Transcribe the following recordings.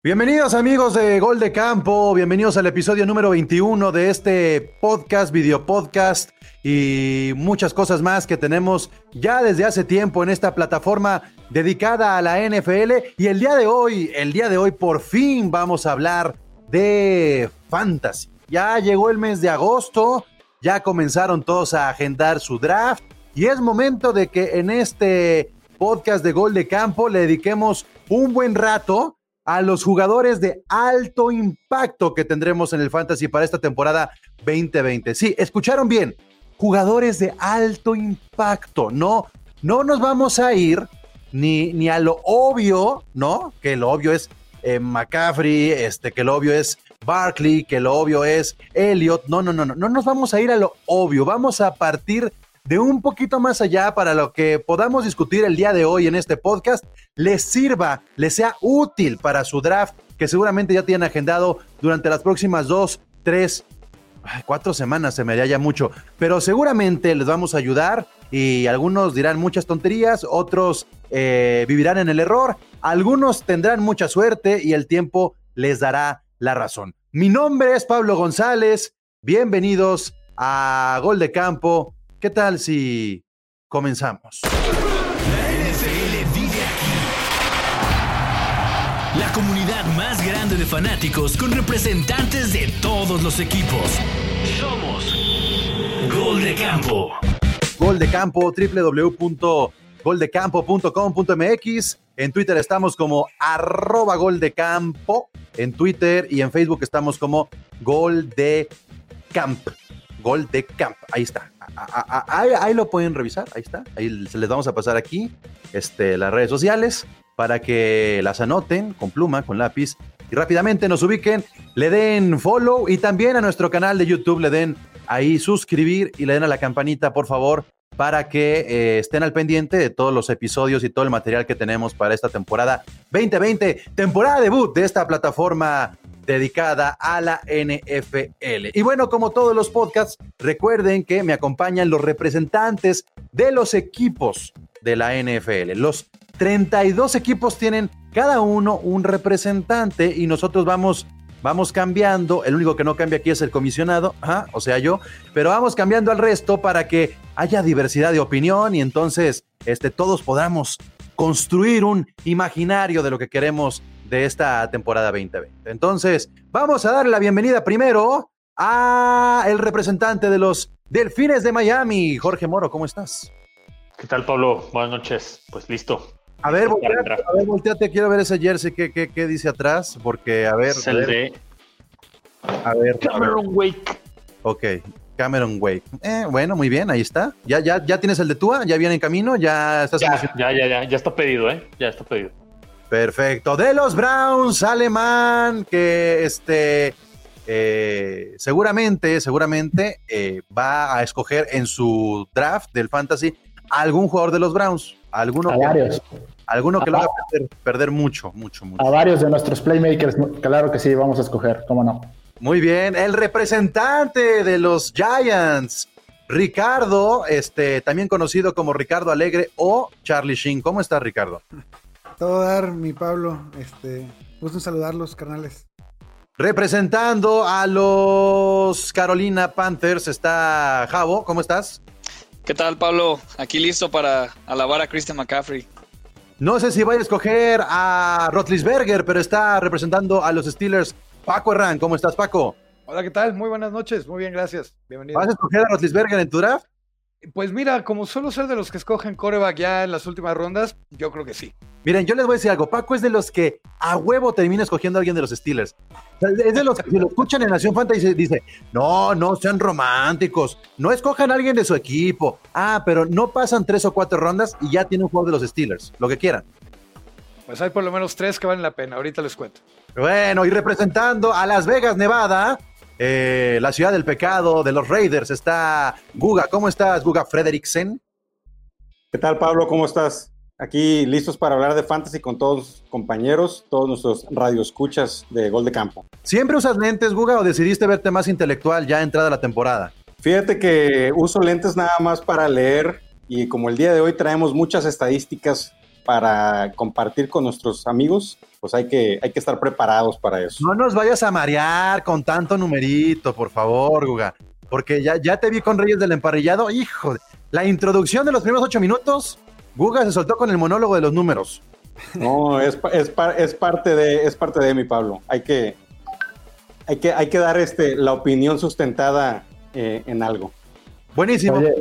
Bienvenidos amigos de Gol de Campo, bienvenidos al episodio número 21 de este podcast, video podcast y muchas cosas más que tenemos ya desde hace tiempo en esta plataforma dedicada a la NFL y el día de hoy, el día de hoy por fin vamos a hablar de fantasy. Ya llegó el mes de agosto, ya comenzaron todos a agendar su draft y es momento de que en este podcast de Gol de Campo le dediquemos un buen rato a los jugadores de alto impacto que tendremos en el Fantasy para esta temporada 2020. Sí, escucharon bien, jugadores de alto impacto, no, no nos vamos a ir ni, ni a lo obvio, ¿no? Que lo obvio es eh, McCaffrey, este, que lo obvio es Barkley, que lo obvio es Elliot. No, no, no, no, no nos vamos a ir a lo obvio, vamos a partir de un poquito más allá para lo que podamos discutir el día de hoy en este podcast, les sirva, les sea útil para su draft, que seguramente ya tienen agendado durante las próximas dos, tres, cuatro semanas, se me haría ya mucho, pero seguramente les vamos a ayudar y algunos dirán muchas tonterías, otros eh, vivirán en el error, algunos tendrán mucha suerte y el tiempo les dará la razón. Mi nombre es Pablo González, bienvenidos a Gol de Campo ¿Qué tal si comenzamos? La NFL vive aquí. La comunidad más grande de fanáticos con representantes de todos los equipos. Somos Gol de Campo. Gol de Campo, www.goldecampo.com.mx. En Twitter estamos como arroba Gol de Campo. En Twitter y en Facebook estamos como Gol de Camp. Gol de Camp. Ahí está ahí, lo pueden revisar, ahí está. Ahí se les vamos a pasar aquí este, las redes sociales para que las anoten con pluma, con lápiz y rápidamente nos ubiquen, le den follow y también a nuestro canal de YouTube le den ahí suscribir y le den a la campanita, por favor, para que eh, estén al pendiente de todos los episodios y todo el material que tenemos para esta temporada 2020, temporada debut de esta plataforma dedicada a la NFL. Y bueno, como todos los podcasts, recuerden que me acompañan los representantes de los equipos de la NFL. Los 32 equipos tienen cada uno un representante y nosotros vamos vamos cambiando, el único que no cambia aquí es el comisionado, o sea yo, pero vamos cambiando al resto para que haya diversidad de opinión y entonces este, todos podamos construir un imaginario de lo que queremos de esta temporada 2020. Entonces, vamos a darle la bienvenida primero a el representante de los Delfines de Miami, Jorge Moro, ¿cómo estás? ¿Qué tal, Pablo? Buenas noches. Pues listo. A ver, volteate, a ver, volteate, quiero ver ese jersey, ¿qué, qué, qué dice atrás? Porque, a ver. Es el de... A ver. Cameron Wake. Ok, Cameron Wake. Eh, bueno, muy bien, ahí está. ¿Ya, ya, ya tienes el de Tua? ¿Ya viene en camino? ¿Ya estás ya, ya, ya, ya, ya está pedido, ¿eh? Ya está pedido. Perfecto. De los Browns, alemán, que este eh, seguramente, seguramente eh, va a escoger en su draft del fantasy algún jugador de los Browns. Alguno a varios. Alguno que lo haga perder, mucho, mucho, mucho. A varios de nuestros playmakers, claro que sí, vamos a escoger, cómo no. Muy bien, el representante de los Giants, Ricardo, este, también conocido como Ricardo Alegre o Charlie Sheen. ¿Cómo está Ricardo? Todo dar, mi Pablo. Este, gusto saludarlos, carnales. Representando a los Carolina Panthers está Javo. ¿Cómo estás? ¿Qué tal, Pablo? Aquí listo para alabar a Christian McCaffrey. No sé si vaya a escoger a Rotlisberger, pero está representando a los Steelers. Paco Herrán, ¿cómo estás, Paco? Hola, ¿qué tal? Muy buenas noches. Muy bien, gracias. Bienvenido. ¿Vas a escoger a Rotlisberger en tu draft? Pues mira, como suelo ser de los que escogen coreback ya en las últimas rondas, yo creo que sí. Miren, yo les voy a decir algo. Paco es de los que a huevo termina escogiendo a alguien de los Steelers. Es de los que si lo escuchan en Nación Fantasy dice, no, no sean románticos, no escojan a alguien de su equipo. Ah, pero no pasan tres o cuatro rondas y ya tiene un juego de los Steelers, lo que quieran. Pues hay por lo menos tres que valen la pena, ahorita les cuento. Bueno, y representando a Las Vegas, Nevada, eh, la ciudad del pecado de los Raiders. Está Guga. ¿Cómo estás, Guga Frederiksen? ¿Qué tal, Pablo? ¿Cómo estás? Aquí listos para hablar de fantasy con todos los compañeros, todos nuestros radioescuchas de Gol de Campo. ¿Siempre usas lentes, Guga, o decidiste verte más intelectual ya entrada la temporada? Fíjate que uso lentes nada más para leer y como el día de hoy traemos muchas estadísticas para compartir con nuestros amigos, pues hay que, hay que estar preparados para eso. No nos vayas a marear con tanto numerito, por favor, Guga. Porque ya, ya te vi con Reyes del Emparrillado. Hijo, de- la introducción de los primeros ocho minutos, Guga se soltó con el monólogo de los números. No, es, es, es parte de, es parte de mi Pablo. Hay que, hay que, hay que dar este, la opinión sustentada eh, en algo. Buenísimo. Oye,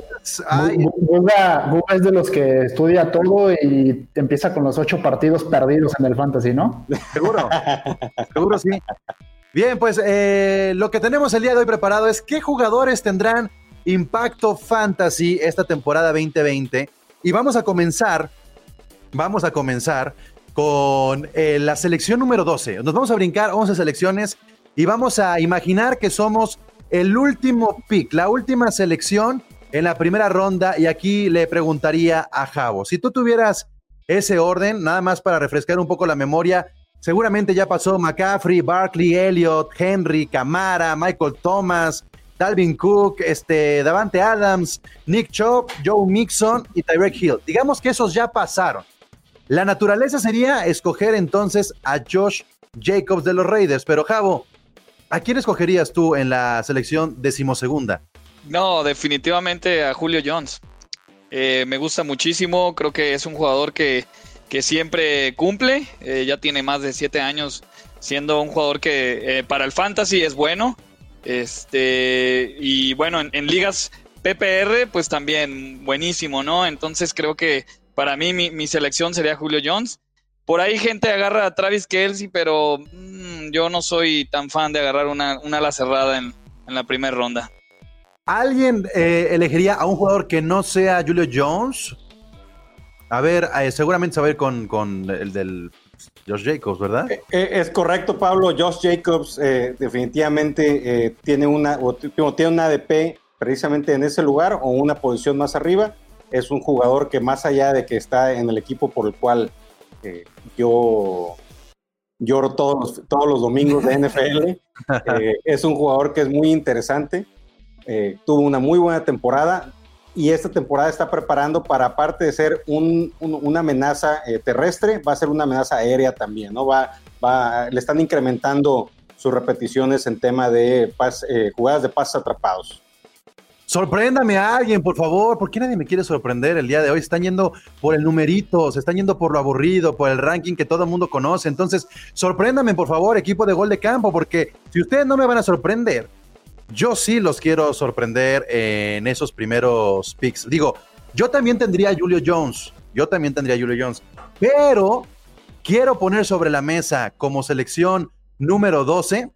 Guga, Guga es de los que estudia todo y empieza con los ocho partidos perdidos en el fantasy, ¿no? seguro. seguro sí. Bien, pues eh, lo que tenemos el día de hoy preparado es qué jugadores tendrán impacto fantasy esta temporada 2020. Y vamos a comenzar, vamos a comenzar con eh, la selección número 12. Nos vamos a brincar 11 selecciones y vamos a imaginar que somos el último pick, la última selección en la primera ronda. Y aquí le preguntaría a Javo, si tú tuvieras ese orden, nada más para refrescar un poco la memoria, seguramente ya pasó McCaffrey, Barkley, Elliott, Henry, Camara, Michael Thomas, Dalvin Cook, este, Davante Adams, Nick Chubb, Joe Mixon y Tyreek Hill. Digamos que esos ya pasaron. La naturaleza sería escoger entonces a Josh Jacobs de los Raiders, pero Javo, ¿a quién escogerías tú en la selección decimosegunda? No, definitivamente a Julio Jones. Eh, me gusta muchísimo, creo que es un jugador que, que siempre cumple, eh, ya tiene más de siete años siendo un jugador que eh, para el fantasy es bueno. Este, y bueno, en, ligas PPR, pues también buenísimo, ¿no? Entonces creo que para mí mi selección sería Julio Jones. Por ahí gente agarra a Travis Kelsey, pero mm, yo no soy tan fan de agarrar una, una ala cerrada en, en la primera ronda. ¿Alguien eh, elegiría a un jugador que no sea Julio Jones? A ver, eh, seguramente se va a ir con, con el del Josh Jacobs, ¿verdad? Eh, es correcto, Pablo. Josh Jacobs eh, definitivamente eh, tiene una o tiene una ADP precisamente en ese lugar o una posición más arriba. Es un jugador que más allá de que está en el equipo por el cual eh, yo lloro todos los, todos los domingos de NFL, eh, es un jugador que es muy interesante. Eh, tuvo una muy buena temporada y esta temporada está preparando para, aparte de ser un- un- una amenaza eh, terrestre, va a ser una amenaza aérea también, ¿no? Va, va, le están incrementando sus repeticiones en tema de pas- jugadas de pases atrapados. Sorpréndame a alguien, por favor. ¿Por qué nadie me quiere sorprender el día de hoy? Están yendo por el numerito, se están yendo por lo aburrido, por el ranking que todo el mundo conoce. Entonces, sorpréndame, por favor, equipo de gol de campo, porque si ustedes no me van a sorprender, yo sí los quiero sorprender en esos primeros picks. Digo, yo también tendría a Julio Jones. Yo también tendría a Julio Jones. Pero quiero poner sobre la mesa como selección número 12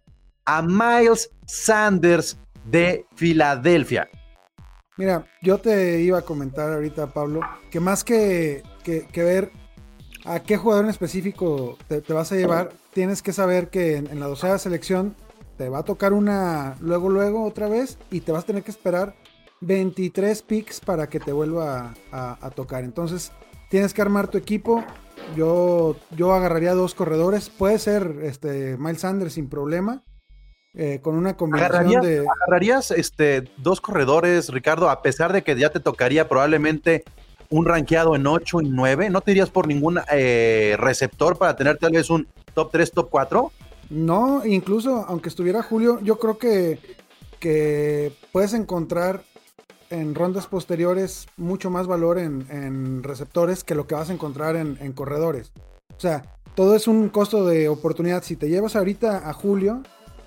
a Miles Sanders de Filadelfia. Mira, yo te iba a comentar ahorita, Pablo, que más que, que- ver a qué jugador en específico te, vas a llevar, tienes que saber que en, en la doceava selección te va a tocar una luego, luego otra vez y te vas a tener que esperar 23 picks para que te vuelva a, a tocar. Entonces, tienes que armar tu equipo. Yo, yo agarraría dos corredores. Puede ser este, Miles Sanders sin problema. Eh, con una combinación ¿Agarrarías, de. agarrarías, este, dos corredores, Ricardo, a pesar de que ya te tocaría probablemente un rankeado en 8 y 9? ¿No te irías por ningún eh, receptor para tener tal vez un top 3, top 4? No, incluso aunque estuviera Julio, yo creo que, que puedes encontrar en rondas posteriores mucho más valor en, en receptores que lo que vas a encontrar en, en corredores. O sea, todo es un costo de oportunidad. Si te llevas ahorita a Julio,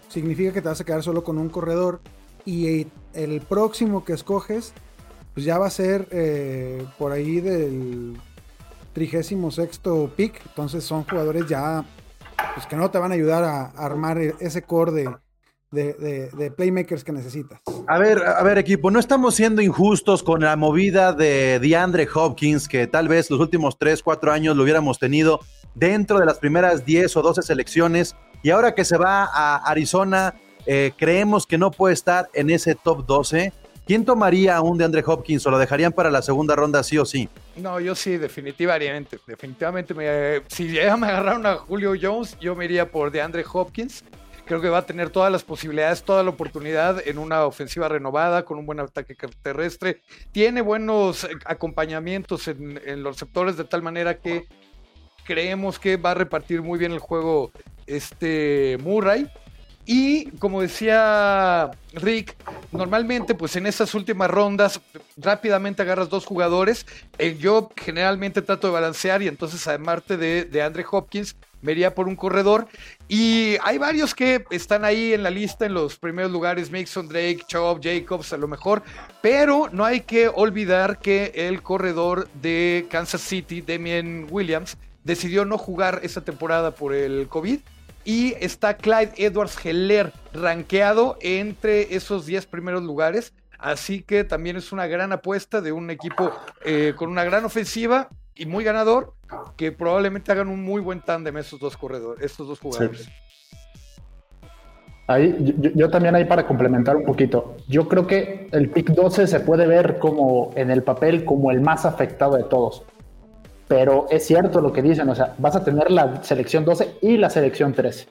significa que te vas a quedar solo con un corredor y el próximo que escoges, pues ya va a ser eh, por ahí del trigésimo sexto pick. Entonces son jugadores ya pues que no te van a ayudar a, armar ese core de, de, de, de, playmakers que necesitas. A ver, a ver, equipo, no estamos siendo injustos con la movida de DeAndre Hopkins, que tal vez los últimos 3, 4 años lo hubiéramos tenido dentro de las primeras 10 o 12 selecciones, y ahora que se va a Arizona, eh, creemos que no puede estar en ese top 12. ¿Quién tomaría a un DeAndre Hopkins o lo dejarían para la segunda ronda sí o sí? No, yo sí, definitivamente. Definitivamente, me, si ya me agarraron a Julio Jones, yo me iría por DeAndre Hopkins. Creo que va a tener todas las posibilidades, toda la oportunidad en una ofensiva renovada, con un buen ataque terrestre. Tiene buenos acompañamientos en, en los receptores de tal manera que creemos que va a repartir muy bien el juego este Murray. Y como decía Rick, normalmente pues en esas últimas rondas rápidamente agarras dos jugadores. Eh, yo generalmente trato de balancear y entonces además de, de Andre Hopkins me iría por un corredor. Y hay varios que están ahí en la lista en los primeros lugares, Mixon, Drake, Chubb, Jacobs a lo mejor. Pero no hay que olvidar que el corredor de Kansas City, Damien Williams, decidió no jugar esa temporada por el COVID y está Clyde Edwards Heller rankeado entre esos 10 primeros lugares. Así que también es una gran apuesta de un equipo eh, con una gran ofensiva y muy ganador, que probablemente hagan un muy buen tándem esos dos corredores, estos dos jugadores. Ahí, yo, también ahí para complementar un poquito. Yo creo que el pick 12 se puede ver como en el papel como el más afectado de todos. Pero es cierto lo que dicen, o sea, vas a tener la selección 12 y la selección 13.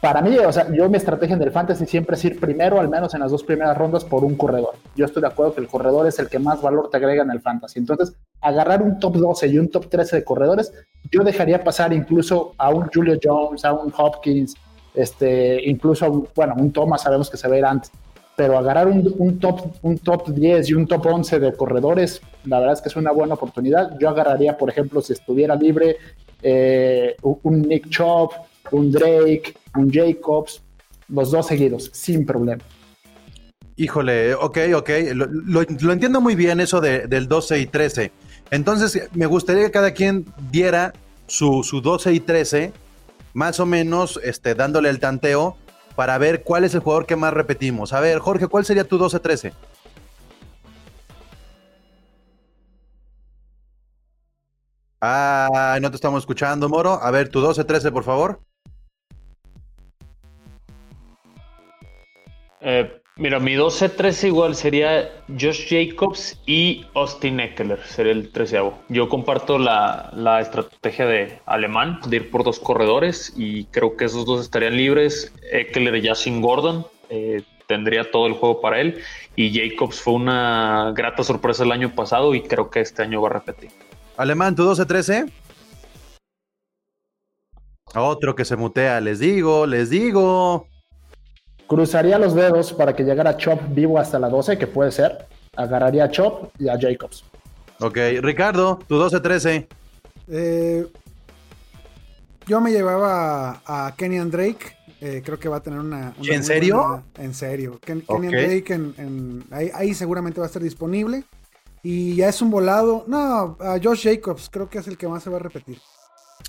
Para mí, o sea, yo mi estrategia en el fantasy siempre es ir primero, al menos en las dos primeras rondas, por un corredor. Yo estoy de acuerdo que el corredor es el que más valor te agrega en el fantasy. Entonces, agarrar un top 12 y un top 13 de corredores, yo dejaría pasar incluso a un Julio Jones, a un Hopkins, este, incluso bueno, un Thomas sabemos que se va a ir antes pero agarrar un, top, un top 10 y un top 11 de corredores, la verdad es que es una buena oportunidad. Yo agarraría, por ejemplo, si estuviera libre, eh, un Nick Chop, un Drake, un Jacobs, los dos seguidos, sin problema. Híjole, ok, ok, lo, entiendo muy bien eso del 12 y 13. Entonces, me gustaría que cada quien diera su, su 12 y 13, más o menos este, dándole el tanteo para ver cuál es el jugador que más repetimos. A ver, Jorge, ¿cuál sería tu 12-13? Ah, no te estamos escuchando, Moro. A ver, tu 12-13, por favor. Eh, Mira, mi 12-13 igual sería Josh Jacobs y Austin Eckler, sería el treceavo. Yo comparto la, estrategia de alemán de ir por dos corredores y creo que esos dos estarían libres. Eckler ya sin Gordon, eh, tendría todo el juego para él. Y Jacobs fue una grata sorpresa el año pasado y creo que este año va a repetir. Alemán, tu 12-13. Otro que se mutea, les digo, les digo. Cruzaría los dedos para que llegara Chop vivo hasta la 12, que puede ser. Agarraría a Chop y a Jacobs. Ok, Ricardo, tu 12-13. Eh, yo me llevaba a, Kenyan Drake. Eh, creo que va a tener una. ¿En serio? en serio. Kenyan Drake ahí, seguramente va a estar disponible. Y ya es un volado. No, a Josh Jacobs creo que es el que más se va a repetir.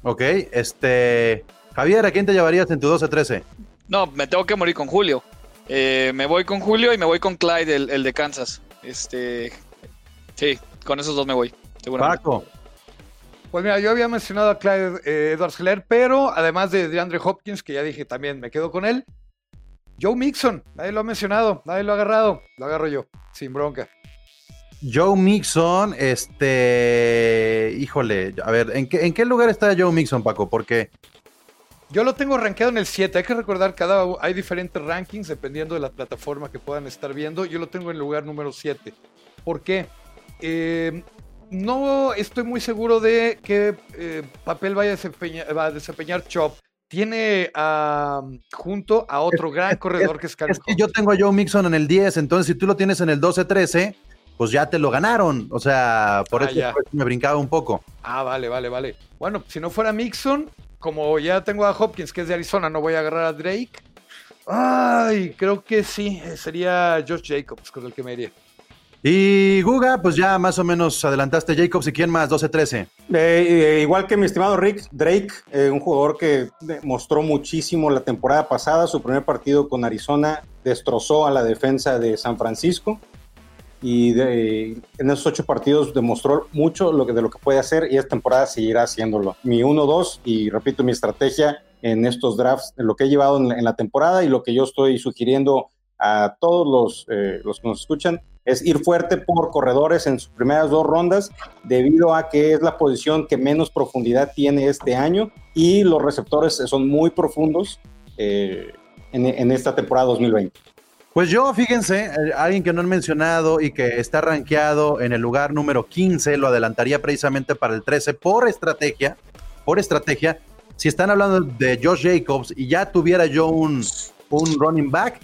Ok, este. Javier, ¿a quién te llevarías en tu 12-13? No, me tengo que morir con Julio. Eh, me voy con Julio y me voy con Clyde, el, de Kansas. Este, sí, con esos dos me voy. Paco. Pues mira, yo había mencionado a Clyde eh, Edwards Heller, pero además de DeAndre Hopkins, que ya dije también me quedo con él. Joe Mixon, nadie lo ha mencionado, nadie lo ha agarrado, lo agarro yo, sin bronca. Joe Mixon, este, híjole, a ver, ¿en qué, ¿en qué lugar está Joe Mixon, Paco? Porque yo lo tengo rankeado en el 7. Hay que recordar que hay diferentes rankings dependiendo de la plataforma que puedan estar viendo. Yo lo tengo en el lugar número 7. ¿Por qué? Eh, no estoy muy seguro de qué eh, papel vaya a desempeñar, va a desempeñar Chop. Tiene junto a otro gran corredor que es Es que yo tengo a Joe Mixon en el 10, entonces si tú lo tienes en el 12-13, pues ya te lo ganaron. O sea, por ah, eso me brincaba un poco. Ah, vale, vale, vale. Bueno, si no fuera Mixon, como ya tengo a Hopkins, que es de Arizona, no voy a agarrar a Drake. Ay, creo que sí, sería Josh Jacobs con el que me iría. Y Guga, pues ya más o menos adelantaste Jacobs y quién más, 12-13. Eh, eh, igual que mi estimado Rick, Drake, eh, un jugador que mostró muchísimo la temporada pasada, su primer partido con Arizona destrozó a la defensa de San Francisco y en esos ocho partidos demostró mucho lo que, de lo que puede hacer y esta temporada seguirá haciéndolo. Mi 1-2 y repito mi estrategia en estos drafts, en lo que he llevado en la, temporada y lo que yo estoy sugiriendo a todos los, eh, los que nos escuchan es ir fuerte por corredores en sus primeras dos rondas debido a que es la posición que menos profundidad tiene este año y los receptores son muy profundos. Eh, en, en esta temporada 2020. Pues yo, fíjense, eh, alguien que no han mencionado y que está rankeado en el lugar número 15, lo adelantaría precisamente para el 13 por estrategia, por estrategia. Si están hablando de Josh Jacobs y ya tuviera yo un, un running back,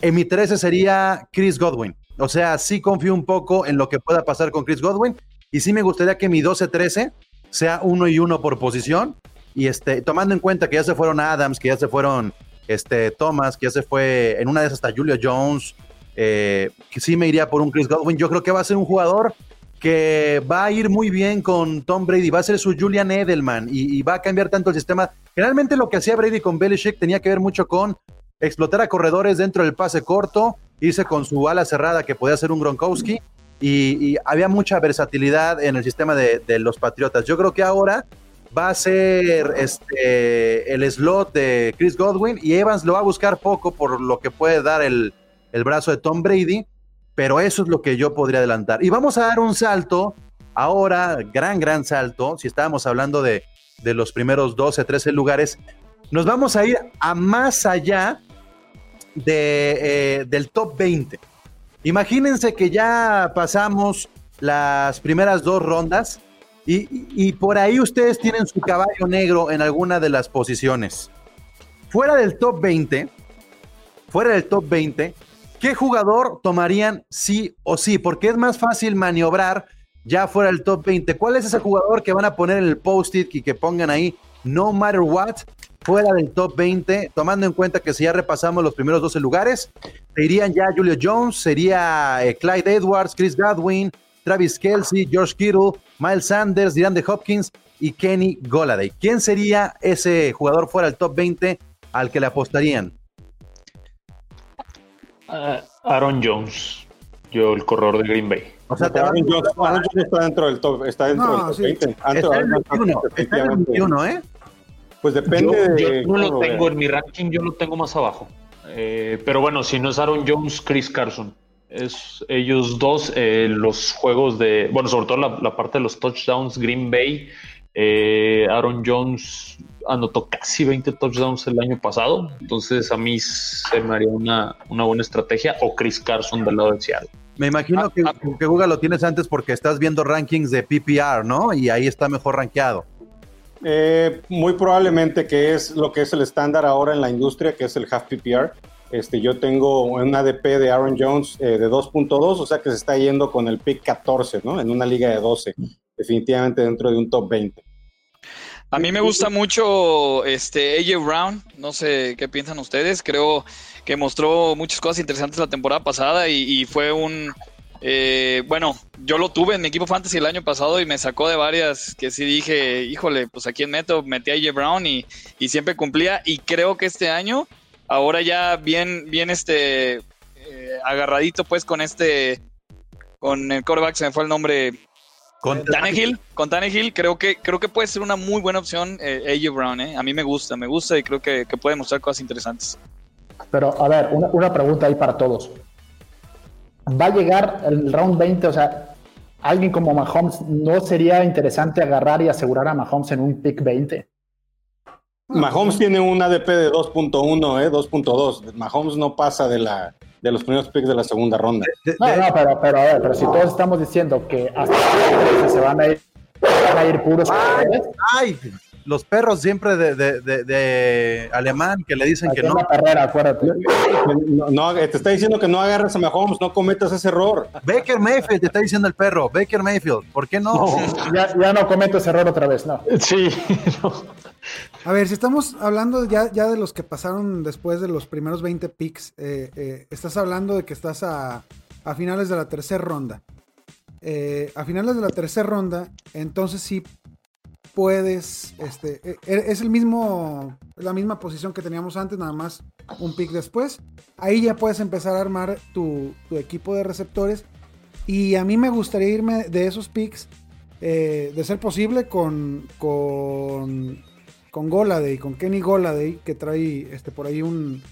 en mi 13 sería Chris Godwin. O sea, sí confío un poco en lo que pueda pasar con Chris Godwin y sí me gustaría que mi 12-13 sea uno y uno por posición y este, tomando en cuenta que ya se fueron Adams, que ya se fueron este, Thomas, que ya se fue en una de esas hasta Julio Jones, eh, que sí me iría por un Chris Godwin. Yo creo que va a ser un jugador que va a ir muy bien con Tom Brady, va a ser su Julian Edelman y, va a cambiar tanto el sistema. Generalmente lo que hacía Brady con Belichick tenía que ver mucho con explotar a corredores dentro del pase corto, irse con su ala cerrada que podía ser un Gronkowski y, había mucha versatilidad en el sistema de los Patriotas. Yo creo que ahora va a ser este, el slot de Chris Godwin y Evans lo va a buscar poco por lo que puede dar el, el brazo de Tom Brady, pero eso es lo que yo podría adelantar. Y vamos a dar un salto, ahora, gran, gran salto, si estábamos hablando de, de los primeros 12, 13 lugares, nos vamos a ir a más allá de, eh, del top 20. Imagínense que ya pasamos las primeras dos rondas y, por ahí ustedes tienen su caballo negro en alguna de las posiciones. Fuera del top 20, fuera del top 20, ¿qué jugador tomarían sí o sí? Porque es más fácil maniobrar ya fuera del top 20. ¿Cuál es ese jugador que van a poner en el post-it y que pongan ahí no matter what fuera del top 20, tomando en cuenta que si ya repasamos los primeros 12 lugares, irían ya Julio Jones, sería eh, Clyde Edwards, Chris Godwin, Travis Kelsey, George Kittle, Miles Sanders, DeAndre Hopkins y Kenny Golladay. ¿Quién sería ese jugador fuera del top 20 al que le apostarían? Ah, Aaron Jones, yo el corredor de Green Bay. O sea, te Aaron Jones, Aaron Jones está dentro del top, está dentro No, del top sí. 20. está en el 21, está en el 21, ¿eh? Pues depende yo de. no lo tengo en mi ranking, yo lo tengo más abajo. Eh, pero bueno, si no es Aaron Jones, Chris Carson. Es ellos dos, eh, los juegos de, bueno, sobre todo la, la parte de los touchdowns, Green Bay. eh, Aaron Jones anotó casi 20 touchdowns el año pasado. Entonces a mí se me haría una, una buena estrategia. O Chris Carson del lado de Seattle. Me imagino Ah, que, ah. que Google lo tienes antes porque estás viendo rankings de PPR, ¿no? Y ahí está mejor rankeado. Eh, muy probablemente que es lo que es el estándar ahora en la industria, que es el half PPR. Este, yo tengo un ADP de Aaron Jones eh, de 2.2, o sea que se está yendo con el pick 14, ¿no? En una liga de 12, definitivamente dentro de un top 20. A mí me gusta mucho este AJ Brown, no sé qué piensan ustedes, creo que mostró muchas cosas interesantes la temporada pasada y, y fue un, eh, bueno, yo lo tuve en mi equipo fantasy el año pasado y me sacó de varias que sí dije, híjole, pues aquí en meto metí a AJ Brown y, y siempre cumplía y creo que este año, ahora ya bien, bien este, eh, agarradito pues con este, con el quarterback, se me fue el nombre, Con- Tannehill, con Tannehill creo que creo que puede ser una muy buena opción eh, AJ Brown, ¿eh? A mí me gusta, me gusta y creo que, que puede mostrar cosas interesantes. Pero, a ver, una, una pregunta ahí para todos. Va a llegar el round 20, o sea, alguien como Mahomes, ¿no sería interesante agarrar y asegurar a Mahomes en un pick 20? Mahomes tiene un ADP de 2.1, ¿eh? 2.2. Mahomes no pasa de, la, de los primeros picks de la segunda ronda. de- No, de- no, pero, pero a ver, pero si todos estamos diciendo que hasta el 13 se van a ir, van a ir puros Ay, los perros siempre de, de- de- de alemán que le dicen que aquí no. la carrera, acuérdate. No, no, te está diciendo que no agarres a Mahomes, no cometas ese error. Baker Mayfield, te está diciendo el perro. Baker Mayfield, ¿por qué no? Ya, ya no cometo ese error otra vez, no. Sí, A ver, si estamos hablando ya, ya de los que pasaron después de los primeros 20 picks, eh, eh, estás hablando de que estás a, a finales de la tercera ronda. Eh, a finales de la tercera ronda, entonces sí puedes, este, eh, eh, es el mismo, la misma posición que teníamos antes, nada más un pick después. Ahí ya puedes empezar a armar tu, tu equipo de receptores. Y a mí me gustaría irme de esos picks, de ser posible, con, con, con Goladay, con Kenny Goladay, que trae este, por ahí un,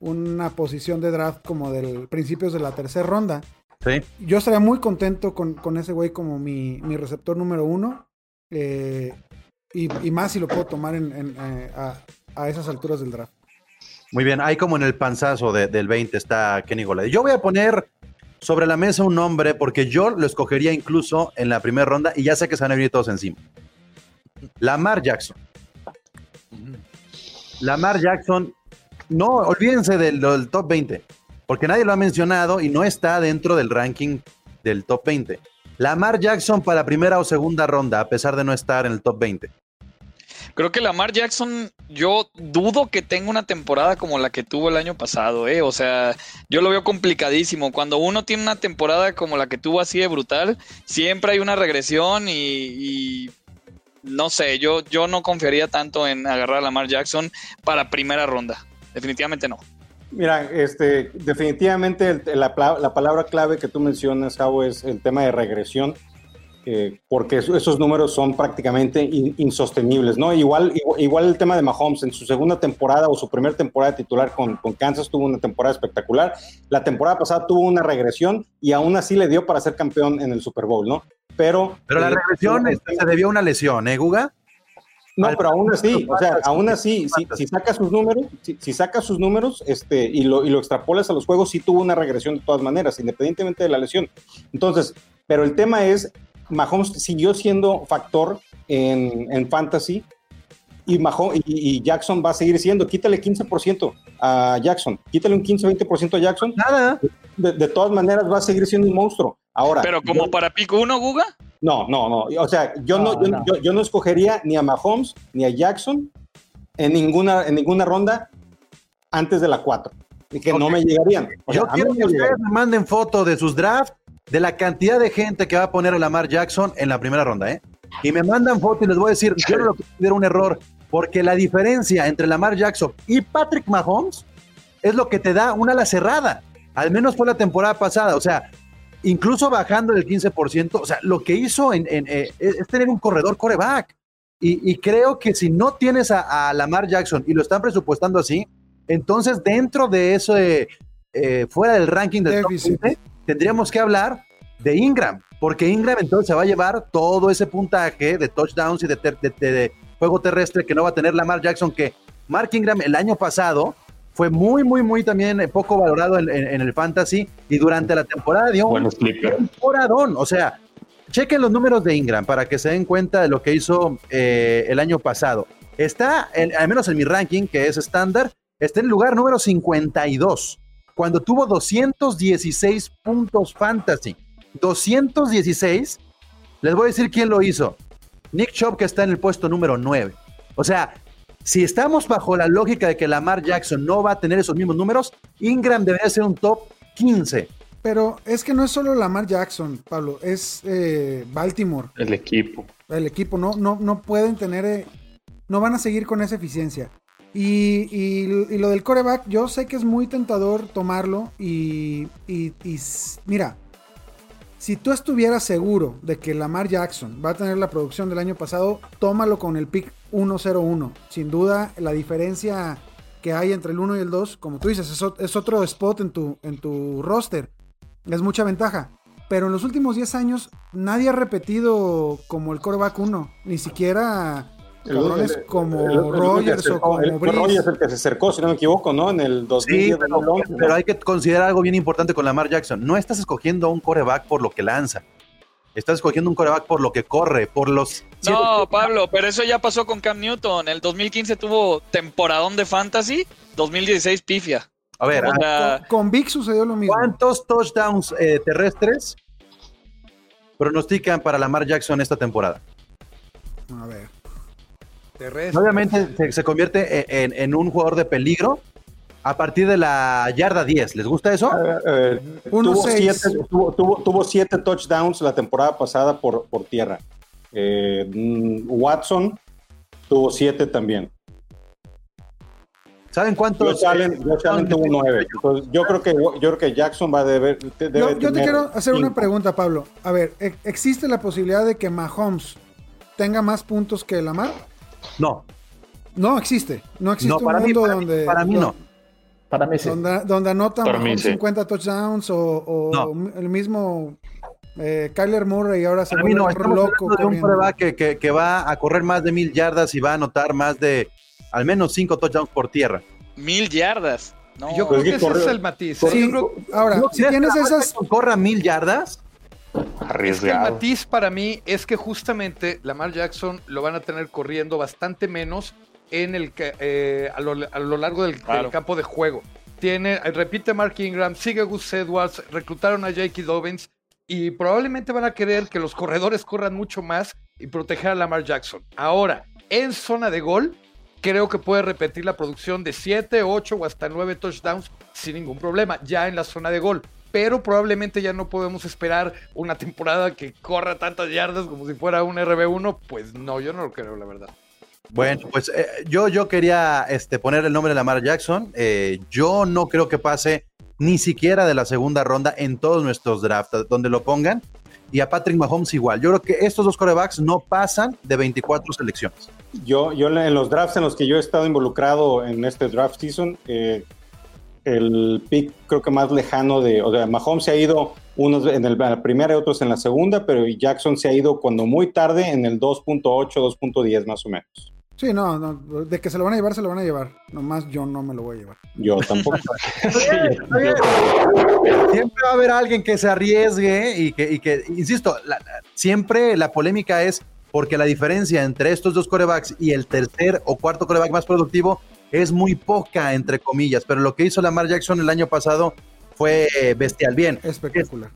una posición de draft como del principios de la tercera ronda. Sí. Yo estaría muy contento con, con ese güey como mi, mi receptor número uno. eh, y, y más si lo puedo tomar en, en, eh, a, a esas alturas del draft. Muy bien, ahí como en el panzazo de- del 20 está Kenny Golade. Yo voy a poner sobre la mesa un nombre porque yo lo escogería incluso en la primera ronda y ya sé que se van a venir todos encima. Lamar Jackson. Lamar Jackson, no, olvídense del, top 20, porque nadie lo ha mencionado y no está dentro del ranking del top 20. Lamar Jackson para primera o segunda ronda, a pesar de no estar en el top 20. Creo que Lamar Jackson, yo dudo que tenga una temporada como la que tuvo el año pasado, ¿eh? O sea, yo lo veo complicadísimo. Cuando uno tiene una temporada como la que tuvo así de brutal, siempre hay una regresión y no sé, yo, yo no confiaría tanto en agarrar a Lamar Jackson para primera ronda. Definitivamente no. Mira, este, definitivamente la, la palabra clave que tú mencionas, Javo, es el tema de regresión, eh, porque eso- esos números son prácticamente in- insostenibles, ¿no? Igual, igual, igual el tema de Mahomes, en su segunda temporada o su primera temporada titular con, con Kansas tuvo una temporada espectacular. La temporada pasada tuvo una regresión y aún así le dio para ser campeón en el Super Bowl, ¿no? Pero, Pero la regresión este, se debió a una lesión, ¿eh, Guga? no, Al- pero aún así, o sea, aún así, si, si sacas sus números, si, si sacas sus números, este, y lo, y lo extrapolas a los juegos, sí tuvo una regresión de todas maneras, independientemente de la lesión. Entonces, pero el tema es, Mahomes siguió siendo factor en, en fantasy y, Mahomes, y, y Jackson va a seguir siendo. Quítale 15% a Jackson, quítale un 15-20% a Jackson. Nada. De, de todas maneras va a seguir siendo un monstruo. Ahora, Pero como yo- para pico uno, Guga, no, no, no. O sea, yo no, No, yo, no. yo- yo no escogería ni a Mahomes ni a Jackson en ninguna, en ninguna ronda antes de la 4. Y que no me llegarían. O sea, Yo quiero que me ustedes me manden foto de sus drafts, de la cantidad de gente que va a poner a Lamar Jackson en la primera ronda, ¿eh? Y me mandan foto y les voy a decir, yo no lo considero un error, porque la diferencia entre Lamar Jackson y Patrick Mahomes es lo que te da una ala cerrada. Al menos fue la temporada pasada. O sea, incluso bajando del 15%, o sea, lo que hizo en, en, eh, es tener un corredor coreback. Y, y creo que si no tienes a, a Lamar Jackson y lo están presupuestando así, entonces dentro de eso, eh, eh, fuera del ranking del top Déficit. 20, tendríamos que hablar de Ingram, porque Ingram entonces se va a llevar todo ese puntaje de touchdowns y de, ter- de- de- de juego terrestre que no va a tener Lamar Jackson, que Mark Ingram el año pasado fue muy, muy, muy también poco valorado en, en- en el fantasy y durante la temporada dio un Bueno, sleeper. temporadón. O sea, chequen los números de Ingram para que se den cuenta de lo que hizo eh, el año pasado. Está, en- al menos en mi ranking, que es estándar, está en el lugar número 52, cuando tuvo 216 puntos fantasy. 216. Les voy a decir quién lo hizo. Nick Chubb, que está en el puesto número 9. O sea, si estamos bajo la lógica de que Lamar Jackson no va a tener esos mismos números, Ingram debería ser un top 15. Pero es que no es solo Lamar Jackson, Pablo, es eh, Baltimore, El equipo. el equipo. No, no, no pueden tener, eh, no van a seguir con esa eficiencia. Y, y- y lo del coreback, yo sé que es muy tentador tomarlo y, y- mira, si tú estuvieras seguro de que Lamar Jackson va a tener la producción del año pasado, tómalo con el pick 101. Sin duda, la diferencia que hay entre el 1 y el 2, como tú dices, es, otro spot en tu, en tu roster. Es mucha ventaja. Pero en los últimos 10 años, nadie ha repetido como el coreback 1. Ni siquiera cabrones como el- el- el- Rogers el- o como. Rogers el que se acercó, si no me equivoco, ¿no? En el Sí, 2010, pero, 2011, ¿no? pero hay que considerar algo bien importante con Lamar Jackson. No estás escogiendo a un coreback por lo que lanza. Estás escogiendo un coreback por lo que corre, por los... No, Pablo, pero eso ya pasó con Cam Newton. El 2015 tuvo temporadón de fantasy, 2016 pifia. A ver, O ¿a sea, Con Vic sucedió lo mismo. ¿cuántos touchdowns eh, terrestres pronostican para Lamar Jackson esta temporada? A ver. Terrestre. Obviamente se, se convierte en, en un jugador de peligro a partir de la yarda 10. ¿Les gusta eso? Eh, tuvo, siete, tuvo, tuvo- tuvo siete touchdowns la temporada pasada por, por tierra. Eh, mm, Watson tuvo siete también. ¿Saben cuántos? Josh Allen, tuvo nueve. Entonces, yo creo que yo creo que Jackson va a deber. debe Yo, yo te tener quiero hacer una pregunta, Pablo. A ver, ¿e- ¿existe la posibilidad de que Mahomes tenga más puntos que Lamar? No, No existe. No existe no, un para mí, mundo para mí- donde, para mí no. Para mí sí. donde, donde anota Para mí sí. 50 touchdowns o, o No. el mismo eh, Kyler Murray ahora se mí no, vuelve estamos loco de un que, que- que va a correr más de mil yardas y va a anotar más de al menos cinco touchdowns por tierra. Mil yardas. No, Yo Pues creo que que ese es el matiz. Sí, ahora, ¿No si tienes esas, corra mil yardas? Es que el Arriesgado. matiz para mí es que justamente Lamar Jackson lo van a tener corriendo bastante menos en el eh, a, lo, a lo largo del, campo de juego. Tiene, repite Mark Ingram, sigue Gus Edwards, reclutaron a J.K. Dobbins y probablemente van a querer que los corredores corran mucho más y proteger a Lamar Jackson. Ahora, en zona de gol, creo que puede repetir la producción de 7, 8 o hasta 9 touchdowns sin ningún problema, ya en la zona de gol. Pero probablemente ya no podemos esperar una temporada que corra tantas yardas como si fuera un RB1. Pues no, yo no lo creo, la verdad. Bueno, pues eh, yo, yo quería este, poner el nombre de Lamar Jackson. Eh, yo no creo que pase ni siquiera de la segunda ronda en todos nuestros drafts, donde lo pongan. Y a Patrick Mahomes igual. Yo creo que estos dos corebacks no pasan de 24 selecciones. Yo, yo en los drafts en los que yo he estado involucrado en este draft season, eh, el pick creo que más lejano de, o sea, Mahomes se ha ido unos en el- en la primera y otros en la segunda, pero Jackson se ha ido cuando muy tarde en el 2.8, 2.10 más o menos. sí, no, no, de que se lo van a llevar, se lo van a llevar. Nomás yo no me lo voy a llevar. Yo tampoco. Siempre va a haber alguien que se arriesgue y que, y que insisto, la- la- siempre la polémica es porque la diferencia entre estos dos corebacks y el tercer o cuarto coreback más productivo es muy poca, entre comillas. Pero lo que hizo Lamar Jackson el año pasado fue eh, bestial. Bien, Espectacular.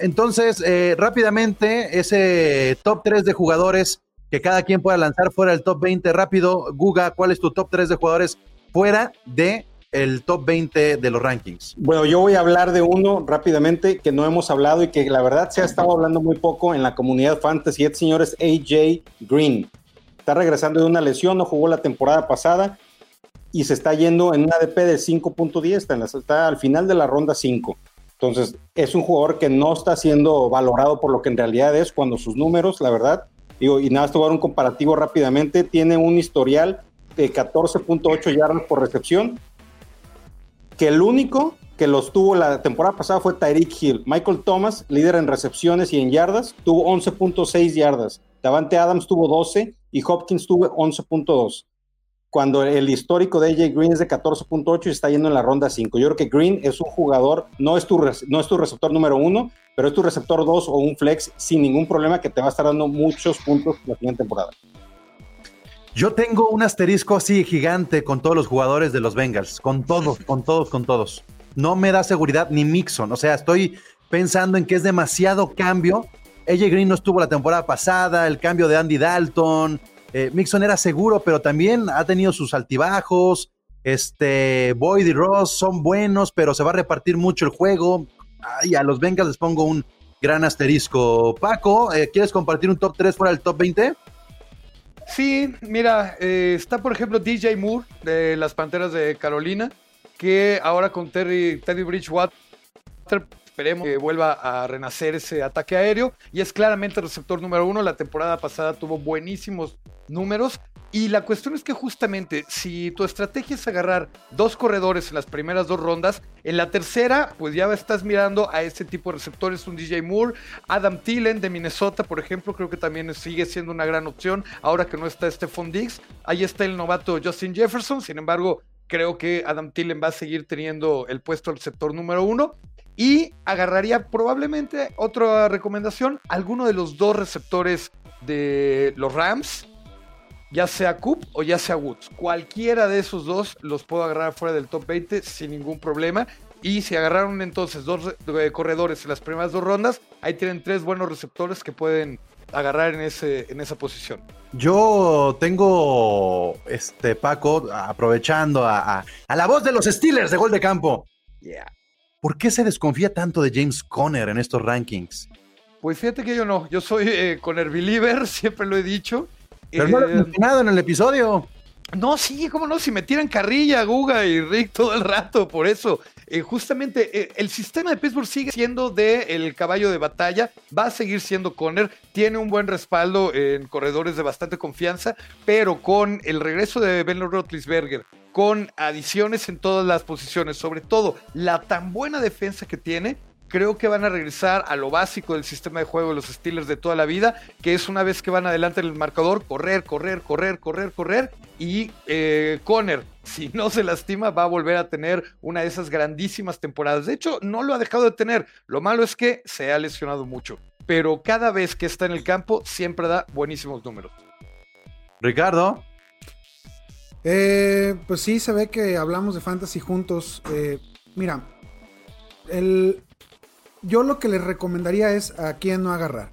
entonces, eh, rápidamente, ese top 3 de jugadores que cada quien pueda lanzar fuera del top 20. Rápido, Guga, ¿cuál es tu top 3 de jugadores fuera de el top 20 de los rankings? Bueno, yo voy a hablar de uno rápidamente que no hemos hablado y que la verdad se ha estado hablando muy poco en la comunidad fantasy. Este señor es AJ Green. Está regresando de una lesión, no jugó la temporada pasada y se está yendo en una ADP de 5.10, está, en la- está al final de la ronda 5. Entonces, es un jugador que no está siendo valorado por lo que en realidad es cuando sus números, la verdad, digo, y nada, esto va a dar un comparativo rápidamente, tiene un historial de 14.8 yardas por recepción, que el único que los tuvo la temporada pasada fue Tyreek Hill. Michael Thomas, líder en recepciones y en yardas, tuvo 11.6 yardas. Davante Adams tuvo 12 y Hopkins tuvo 11.2. Cuando el histórico de AJ Green es de 14.8 y está yendo en la ronda 5. Yo creo que Green es un jugador, no es tu, no es tu receptor número uno, pero es tu receptor 2 o un flex sin ningún problema que te va a estar dando muchos puntos la siguiente temporada. Yo tengo un asterisco así gigante con todos los jugadores de los Bengals, con todos, con todos, con todos. No me da seguridad ni Mixon, o sea, estoy pensando en que es demasiado cambio. AJ Green no estuvo la temporada pasada, el cambio de Andy Dalton, eh, Mixon era seguro, pero también ha tenido sus altibajos. Este, Boyd y Ross son buenos, pero se va a repartir mucho el juego. Ay, a los Bengals les pongo un gran asterisco. Paco, eh, ¿quieres compartir un top 3 fuera del top 20? Sí, mira, eh, está por ejemplo DJ Moore de las Panteras de Carolina, que ahora con Terry, Teddy Bridgewater esperemos que vuelva a renacer ese ataque aéreo y es claramente el receptor número uno. La temporada pasada tuvo buenísimos números y la cuestión es que justamente si tu estrategia es agarrar dos corredores en las primeras dos rondas, en la tercera pues ya estás mirando a ese tipo de receptores, un DJ Moore, Adam Thielen de Minnesota por ejemplo, creo que también sigue siendo una gran opción ahora que no está Stephon Diggs. Ahí está el novato Justin Jefferson, sin embargo creo que Adam Thielen va a seguir teniendo el puesto al receptor número uno. Y agarraría probablemente otra recomendación, alguno de los dos receptores de los Rams, ya sea Coop o ya sea Woods. Cualquiera de esos dos los puedo agarrar fuera del top 20 sin ningún problema. Y si agarraron entonces dos eh, corredores en las primeras dos rondas, ahí tienen tres buenos receptores que pueden agarrar en, ese, en esa posición. Yo tengo, este, Paco, aprovechando a, a- a la voz de los Steelers de gol de campo. ¿Por qué se desconfía tanto de James Conner en estos rankings? Pues fíjate que yo no, yo soy eh, Conner Believer, siempre lo he dicho. Pero no lo he Eh, mencionado en el episodio. No, sí, cómo no, si me tiran carrilla, Guga y Rick todo el rato, por eso. Eh, justamente eh, el sistema de Pittsburgh sigue siendo de el caballo de batalla, va a seguir siendo Conner, tiene un buen respaldo en corredores de bastante confianza, pero con el regreso de Ben Roethlisberger, con adiciones en todas las posiciones, sobre todo la tan buena defensa que tiene, creo que van a regresar a lo básico del sistema de juego de los Steelers de toda la vida, que es una vez que van adelante en el marcador, correr, correr, correr, correr, correr. Y eh, Conner, si no se lastima, va a volver a tener una de esas grandísimas temporadas. De hecho, no lo ha dejado de tener. Lo malo es que se ha lesionado mucho. Pero cada vez que está en el campo, siempre da buenísimos números. Ricardo. Eh, pues sí, se ve que hablamos de fantasy juntos. Eh, mira, el, yo lo que les recomendaría es a quién no agarrar.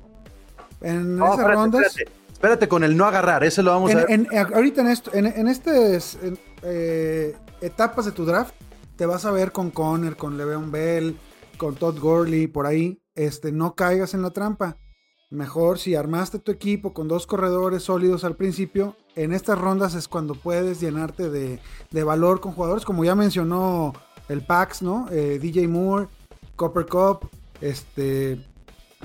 En esas espérate, rondas. Espérate, espérate con el no agarrar, ese lo vamos en, a ver. en- ahorita en esto, en, en estas eh, etapas de tu draft, te vas a ver con Conner, con Le'Veon Bell, con Todd Gurley, por ahí. Este, no caigas en la trampa. Mejor si armaste tu equipo con dos corredores sólidos al principio, en estas rondas es cuando puedes llenarte de, de valor con jugadores, como ya mencionó el Pax, ¿no? Eh, DJ Moore, Copper Cup, este,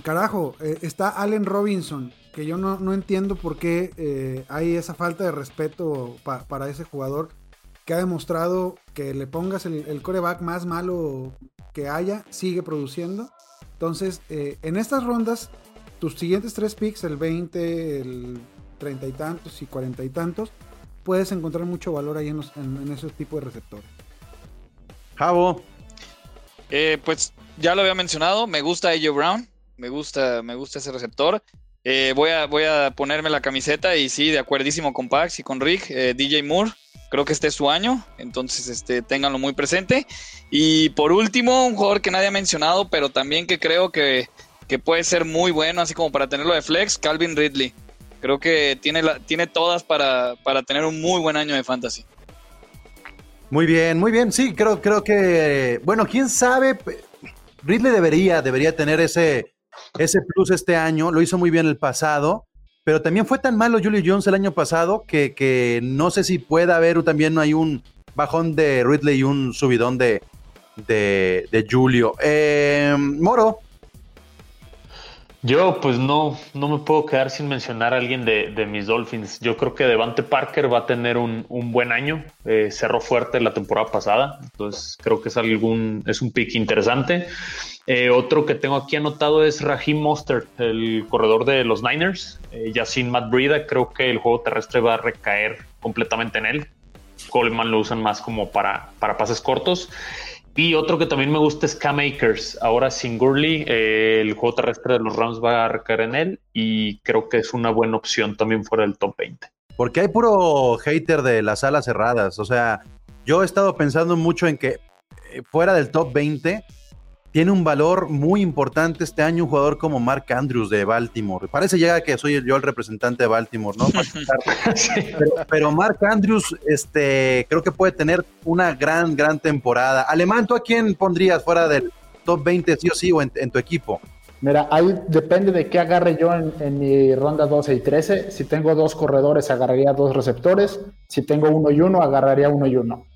carajo, eh, está Allen Robinson, que yo no, no entiendo por qué eh, hay esa falta de respeto pa- para ese jugador que ha demostrado que le pongas el, el coreback más malo que haya, sigue produciendo. Entonces, eh, en estas rondas, tus siguientes tres picks, el 20, el 30 y tantos y 40 y tantos, puedes encontrar mucho valor ahí en, los- en, en ese tipo de receptores. Javo. Eh, pues ya lo había mencionado, me gusta AJ Brown, me gusta, me gusta ese receptor. Eh, voy, a, voy a ponerme la camiseta y sí, de acuerdísimo con Pax y con Rick, eh, DJ Moore, creo que este es su año, entonces este, ténganlo muy presente. Y por último, un jugador que nadie ha mencionado, pero también que creo que, que puede ser muy bueno, así como para tenerlo de flex, Calvin Ridley. Creo que tiene, tiene todas para, para tener un muy buen año de fantasy. Muy bien, muy bien. Sí, creo, creo que. Bueno, quién sabe. Ridley debería, debería tener ese, ese plus este año. Lo hizo muy bien el pasado. Pero también fue tan malo Julio Jones el año pasado que, que no sé si pueda haber también hay un bajón de Ridley y un subidón de, de, de Julio. Eh, Moro. Yo, pues no, no me puedo quedar sin mencionar a alguien de, de mis Dolphins. Yo creo que Devante Parker va a tener un, un buen año. Eh, cerró fuerte la temporada pasada, entonces creo que es algún, es un pick interesante. Eh, otro que tengo aquí anotado es Raheem Mostert, el corredor de los Niners. Eh, ya sin Matt Breida, creo que el juego terrestre va a recaer completamente en él. Coleman lo usan más como para, para pases cortos. Y otro que también me gusta es Cam Akers. Ahora sin Gurley, eh, el juego terrestre de los Rams va a recaer en él y creo que es una buena opción también fuera del top 20. Porque hay puro hater de las alas cerradas. O sea, yo he estado pensando mucho en que eh, fuera del top 20 tiene un valor muy importante este año un jugador como Mark Andrews de Baltimore. Parece ya que soy yo el representante de Baltimore, ¿no? pero, pero Mark Andrews, este, creo que puede tener una gran, gran temporada. Alemán, ¿tú a quién pondrías fuera del top 20 sí o sí o en, en tu equipo? Mira, ahí depende de qué agarre yo en, en, mi ronda 12 y 13. Si tengo dos corredores, agarraría dos receptores. Si tengo uno y uno, agarraría uno y uno.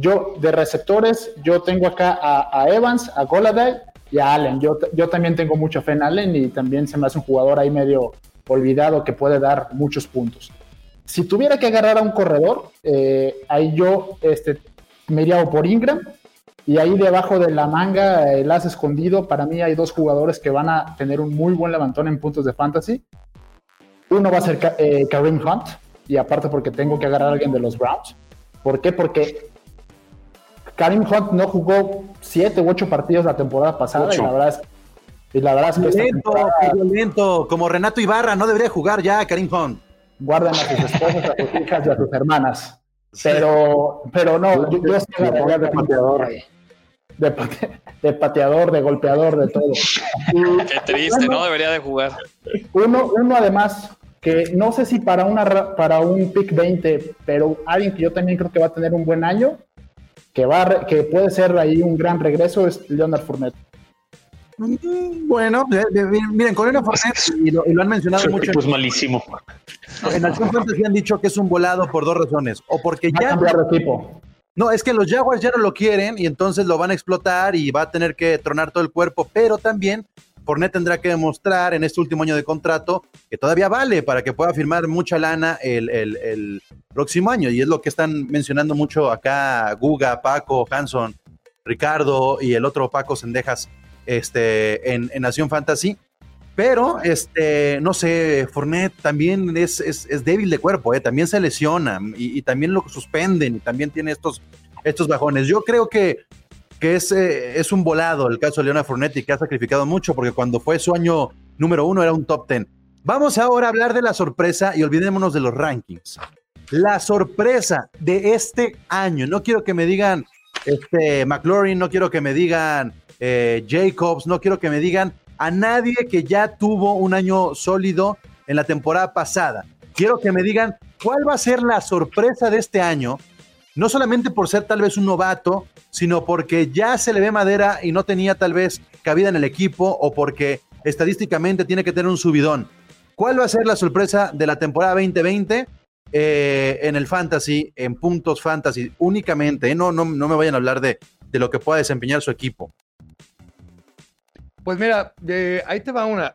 Yo, de receptores, yo tengo acá a, Evans, a Goladay y a Allen. Yo, yo también tengo mucha fe en Allen y también se me hace un jugador ahí medio olvidado que puede dar muchos puntos. Si tuviera que agarrar a un corredor, eh, ahí yo este, me iría por Ingram y ahí debajo de la manga, el as escondido, para mí hay dos jugadores que van a tener un muy buen levantón en puntos de fantasy. Uno va a ser eh, Kareem Hunt, y aparte porque tengo que agarrar a alguien de los Browns. ¿Por qué? Porque Kareem Hunt no jugó siete u ocho partidos la temporada pasada y la verdad es, y la verdad es que violento, violento, como Renato Ibarra, no debería jugar ya Karim Hunt. Guarden a sus esposas, a sus hijas y a sus hermanas. Pero, pero no, yo, yo sí agarraría de pateador. De, pate, de, pateador, de golpeador, de todo. Qué triste, bueno, no debería de jugar. Uno, uno además, que no sé si para, una, para un pick 20, pero alguien que yo también creo que va a tener un buen año, que, va que puede ser ahí un gran regreso, es Leonard Fournette. Bueno, miren, con Leonard Fournette, y lo, y lo han mencionado Su mucho. es malísimo. En Acción Fantasy han dicho que es un volado por dos razones. O porque va ya. A cambiar de equipo. No, es que los Jaguars ya no lo quieren y entonces lo van a explotar y va a tener que tronar todo el cuerpo, pero también Fournette tendrá que demostrar en este último año de contrato que todavía vale para que pueda firmar mucha lana el, el, el próximo año. Y es lo que están mencionando mucho acá Guga, Paco, Hanson, Ricardo y el otro Paco Sendejas. este, en, en Nación Fantasy. Pero, este, no sé, Fournette también es, es, es débil de cuerpo, ¿eh? también se lesiona y, y, también lo suspenden y también tiene estos, estos bajones. Yo creo que, que es, eh, es un volado el caso de Leona Fournette y que ha sacrificado mucho porque cuando fue su año número uno era un top ten. Vamos ahora a hablar de la sorpresa y olvidémonos de los rankings. La sorpresa de este año. No quiero que me digan este, McLaurin, no quiero que me digan eh, Jacobs, no quiero que me digan a nadie que ya tuvo un año sólido en la temporada pasada. Quiero que me digan cuál va a ser la sorpresa de este año, no solamente por ser tal vez un novato, sino porque ya se le ve madera y no tenía tal vez cabida en el equipo o porque estadísticamente tiene que tener un subidón. ¿Cuál va a ser la sorpresa de la temporada 2020 eh, en el fantasy, en puntos fantasy únicamente? Eh? No, no, no me vayan a hablar de, de lo que pueda desempeñar su equipo. Pues mira, ahí te va una.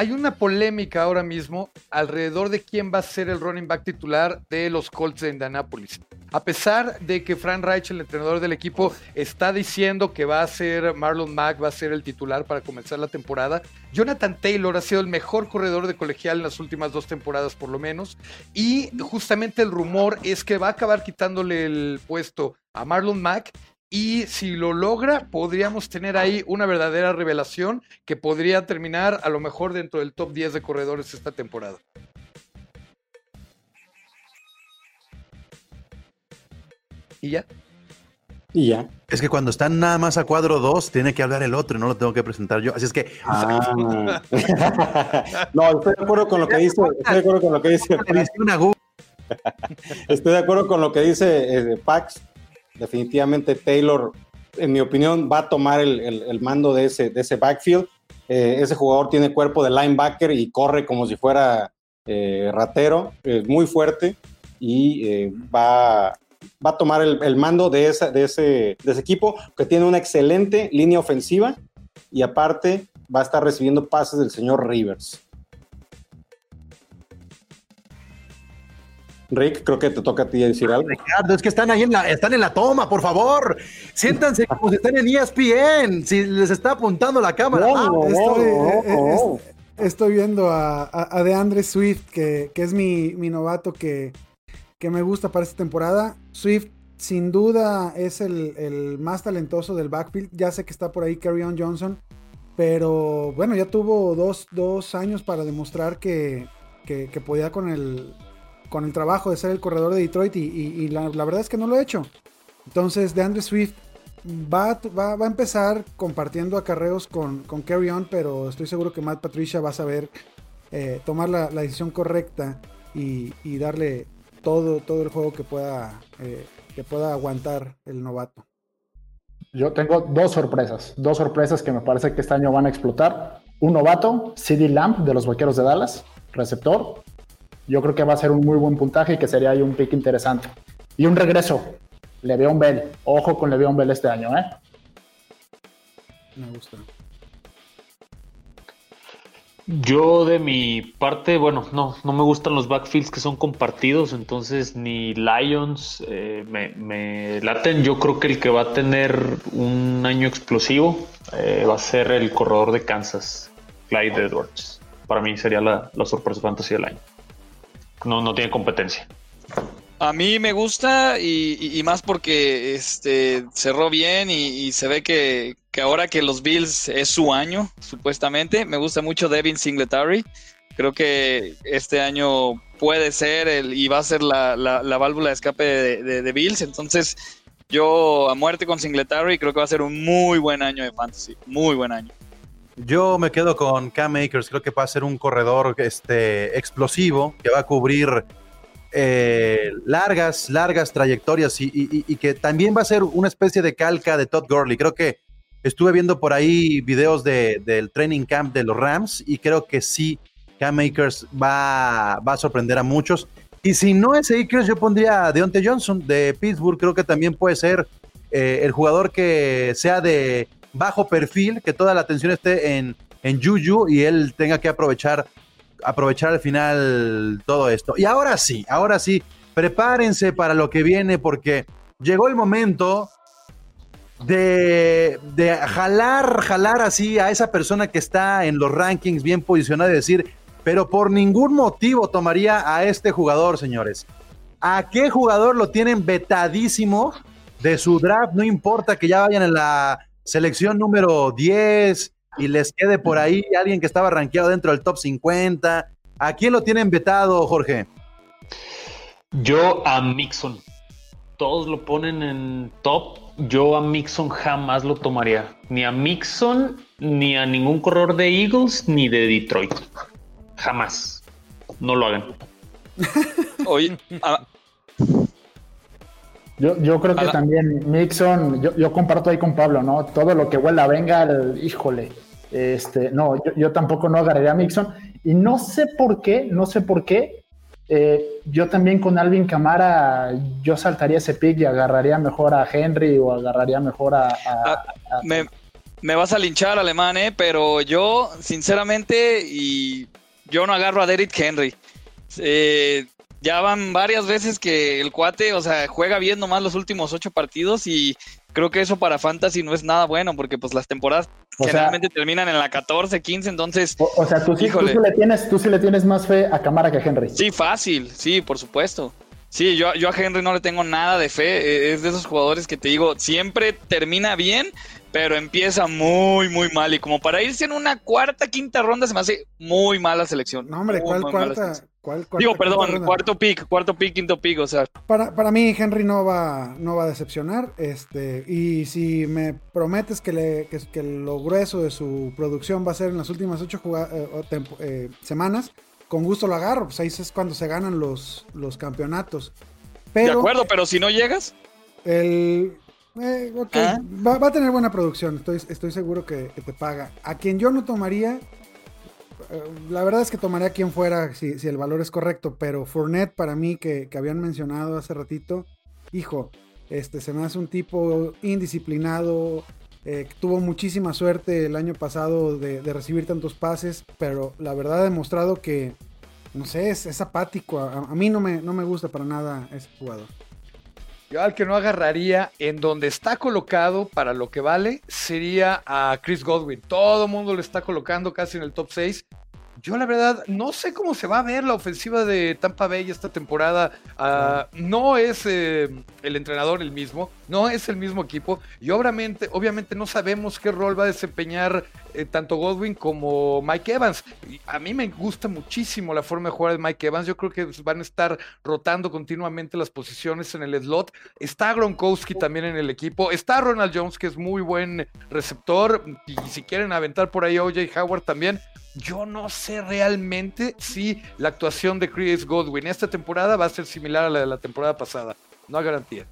Hay una polémica ahora mismo alrededor de quién va a ser el running back titular de los Colts de Indianapolis. A pesar de que Frank Reich, el entrenador del equipo, está diciendo que va a ser Marlon Mack, va a ser el titular para comenzar la temporada, Jonathan Taylor ha sido el mejor corredor de colegial en las últimas dos temporadas por lo menos. Y justamente el rumor es que va a acabar quitándole el puesto a Marlon Mack y si lo logra, podríamos tener ahí una verdadera revelación que podría terminar a lo mejor dentro del top 10 de corredores esta temporada. ¿Y ya? Y ya. Es que cuando están nada más a cuadro 2, tiene que hablar el otro y no lo tengo que presentar yo. Así es que. Ah. no, estoy de acuerdo con lo que dice. Estoy de acuerdo con lo que dice. Estoy de acuerdo con lo que dice eh, Pax definitivamente Taylor, en mi opinión, va a tomar el, el, el mando de ese, de ese backfield. Eh, ese jugador tiene cuerpo de linebacker y corre como si fuera eh, ratero, es muy fuerte y eh, va, va, a tomar el, el mando de, esa, de, ese, de ese equipo que tiene una excelente línea ofensiva y aparte va a estar recibiendo pases del señor Rivers. Rick, creo que te toca a ti decir algo. Ricardo, es que están ahí en la, están en la toma, por favor. Siéntanse como si están en ESPN, si les está apuntando la cámara. No, no, estoy, no, eh, estoy, viendo a, a, a DeAndre Swift, que, que es mi, mi novato que, que, me gusta para esta temporada. Swift, sin duda, es el, el, más talentoso del backfield. Ya sé que está por ahí On Johnson, pero bueno, ya tuvo dos, dos años para demostrar que, que, que podía con el con el trabajo de ser el corredor de Detroit y, la, verdad es que no lo he hecho. Entonces, de Andrew Swift va, a empezar compartiendo acarreos con, con Carry On, pero estoy seguro que Matt Patricia va a saber eh, tomar la, decisión correcta y, y, darle todo, todo el juego que pueda, eh, que pueda aguantar el novato. Yo tengo dos sorpresas, dos sorpresas que me parece que este año van a explotar. Un novato, CD Lamp de los Vaqueros de Dallas, receptor, yo creo que va a ser un muy buen puntaje y que sería ahí un pick interesante. Y un regreso, Le'Veon Bell. Ojo con Le'Veon Bell este año, ¿eh? Me gusta. Yo de mi parte, bueno, no, no me gustan los backfields que son compartidos, entonces ni Lions eh, me, me, laten. Yo creo que el que va a tener un año explosivo eh, va a ser el corredor de Kansas, Clyde Edwards. Para mí sería la, la sorpresa fantasy del año no, no tiene competencia. A mí me gusta y, y, más porque este cerró bien y, se ve que, ahora que los Bills es su año, supuestamente, me gusta mucho Devin Singletary. Creo que este año puede ser el, y va a ser la, la, la válvula de escape de, de, Bills. Entonces, yo a muerte con Singletary creo que va a ser un muy buen año de fantasy. Muy buen año. Yo me quedo con Cam Akers, creo que va a ser un corredor este, explosivo que va a cubrir eh, largas, largas trayectorias y, que también va a ser una especie de calca de Todd Gurley. Creo que estuve viendo por ahí videos de, del training camp de los Rams y creo que sí, Cam Akers va, va a sorprender a muchos. Y si no es Akers, yo pondría a Deontay Johnson de Pittsburgh, creo que también puede ser eh, el jugador que sea de bajo perfil, que toda la atención esté en, en Juju y él tenga que aprovechar, aprovechar al final todo esto. Y ahora sí, ahora sí, prepárense para lo que viene porque llegó el momento de, de jalar, jalar así a esa persona que está en los rankings bien posicionada y decir, pero por ningún motivo tomaría a este jugador, señores. ¿A qué jugador lo tienen vetadísimo de su draft? No importa que ya vayan en la selección número 10 y les quede por ahí alguien que estaba rankeado dentro del top 50. ¿A quién lo tienen vetado, Jorge? Yo a Mixon. Todos lo ponen en top. Yo a Mixon jamás lo tomaría. Ni a Mixon, ni a ningún corredor de Eagles, ni de Detroit. Jamás. No lo hagan. Oye, a- Yo, yo creo que también Mixon, yo, yo comparto ahí con Pablo, ¿no? Todo lo que huela venga, el- híjole. Este, no, yo, yo tampoco no agarraría a Mixon. Y no sé por qué, no sé por qué. eh, yo también con Alvin Camara, yo saltaría ese pick y agarraría mejor a Henry o agarraría mejor a. a- Ah, a- me, me vas a linchar, alemán, ¿eh? Pero yo, sinceramente, y yo no agarro a Derrick Henry. Eh, ya van varias veces que el cuate, o sea, juega bien nomás los últimos ocho partidos y creo que eso para Fantasy no es nada bueno porque pues las temporadas O sea- generalmente terminan en la 14, 15, entonces o, o sea, tú sí, tú, sí le tienes, tú sí le tienes más fe a Camara que a Henry. sí, fácil, sí, por supuesto. Sí, yo, yo a Henry no le tengo nada de fe, eh, es de esos jugadores que te digo, siempre termina bien, pero empieza muy, muy mal. Y como para irse en una cuarta, quinta ronda, se me hace muy mala selección. No, hombre, ¿cuál muy cuarta? selección. ¿Cuál cuarta, Digo, perdón, cuarto pick, cuarto pick, quinto pick, o sea, Para, para mí, Henry no va, no va a decepcionar. Este, y si me prometes que, le, que, que lo grueso de su producción va a ser en las últimas ocho eh, tempo- eh, semanas, con gusto lo agarro. Pues ahí es cuando se ganan los, los campeonatos. de acuerdo, pero si no llegas, el. Eh, ok, Ah. va, va a tener buena producción, estoy, estoy seguro que, que te paga. A quien yo no tomaría, eh, la verdad es que tomaría a quien fuera si, si el valor es correcto, pero Fournette para mí, que, que habían mencionado hace ratito, hijo, este se me hace un tipo indisciplinado, eh, tuvo muchísima suerte el año pasado de, de recibir tantos pases, pero la verdad ha demostrado que, no sé, es, es apático. A, a mí no me, no me gusta para nada ese jugador. Yo al que no agarraría en donde está colocado para lo que vale sería a Chris Godwin. Todo el mundo le está colocando casi en el top 6. Yo la verdad no sé cómo se va a ver la ofensiva de Tampa Bay esta temporada. Ah, no es eh, el entrenador el mismo, no es el mismo equipo y obviamente, obviamente no sabemos qué rol va a desempeñar eh, tanto Godwin como Mike Evans. Y a mí me gusta muchísimo la forma de jugar de Mike Evans. Yo creo que van a estar rotando continuamente las posiciones en el slot. Está Gronkowski también en el equipo. Está Ronald Jones, que es muy buen receptor. Y si quieren aventar por ahí OJ Howard también. Yo no sé realmente si la actuación de Chris Godwin esta temporada va a ser similar a la de la temporada pasada. No hay garantía.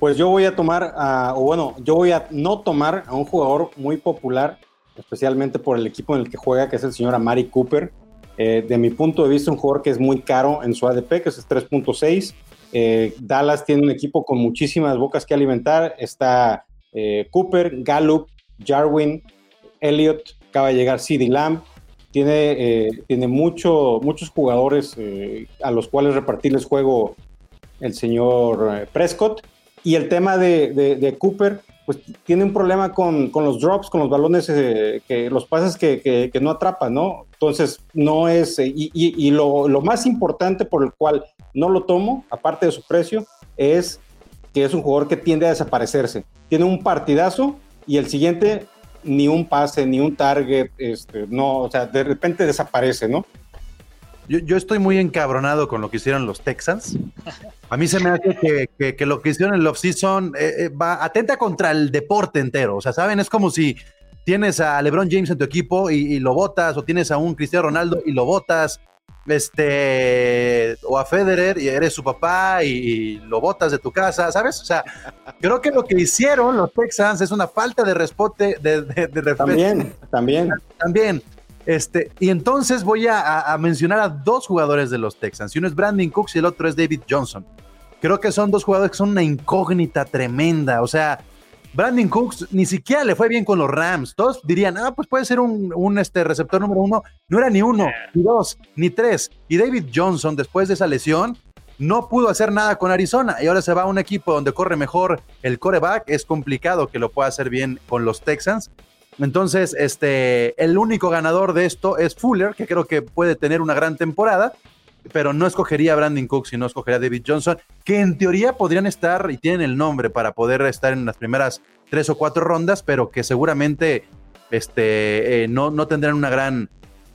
Pues yo voy a tomar, o bueno, yo voy a no tomar a un jugador muy popular, especialmente por el equipo en el que juega, que es el señor Amari Cooper. Eh, de mi punto de vista, un jugador que es muy caro en su ADP, que es 3.6. Eh, Dallas tiene un equipo con muchísimas bocas que alimentar. Está eh, Cooper, Gallup, Jarwin, Elliott, acaba de llegar CD Lamb. Tiene, eh, tiene mucho, muchos jugadores eh, a los cuales repartirles juego el señor eh, Prescott. Y el tema de, Cooper, pues tiene un problema con, con los drops, con los balones, eh, que, los pases que, no atrapan, ¿no? Entonces, no es. y y- y lo, lo más importante por el cual no lo tomo, aparte de su precio, es que es un jugador que tiende a desaparecerse. Tiene un partidazo y el siguiente ni un pase, ni un target, este, no, o sea, de repente desaparece, ¿no? Yo, yo estoy muy encabronado con lo que hicieron los Texans. A mí se me hace que, que- lo que hicieron en el offseason eh, eh, va atenta contra el deporte entero. O sea, ¿saben? Es como si tienes a LeBron James en tu equipo y, y lo votas, o tienes a un Cristiano Ronaldo y lo votas, este, o a Federer y eres su papá y, lo votas de tu casa, ¿sabes? O sea, creo que lo que hicieron los Texans es una falta de respote, de, de, También, también. también. Este, y entonces voy a, a- a mencionar a dos jugadores de los Texans. Y uno es Brandon Cooks y el otro es David Johnson. Creo que son dos jugadores que son una incógnita tremenda. O sea, Brandon Cooks ni siquiera le fue bien con los Rams. Todos dirían, ah, pues puede ser un, un, este, receptor número uno. No era ni uno, ni dos, ni tres. Y David Johnson, después de esa lesión, no pudo hacer nada con Arizona y ahora se va a un equipo donde corre mejor el coreback. Es complicado que lo pueda hacer bien con los Texans. Entonces, este, el único ganador de esto es Fuller, que creo que puede tener una gran temporada, pero no escogería a Brandon Cook, sino escogería a David Johnson, que en teoría podrían estar y tienen el nombre para poder estar en las primeras tres o cuatro rondas, pero que seguramente este, eh, no, no tendrán una gran,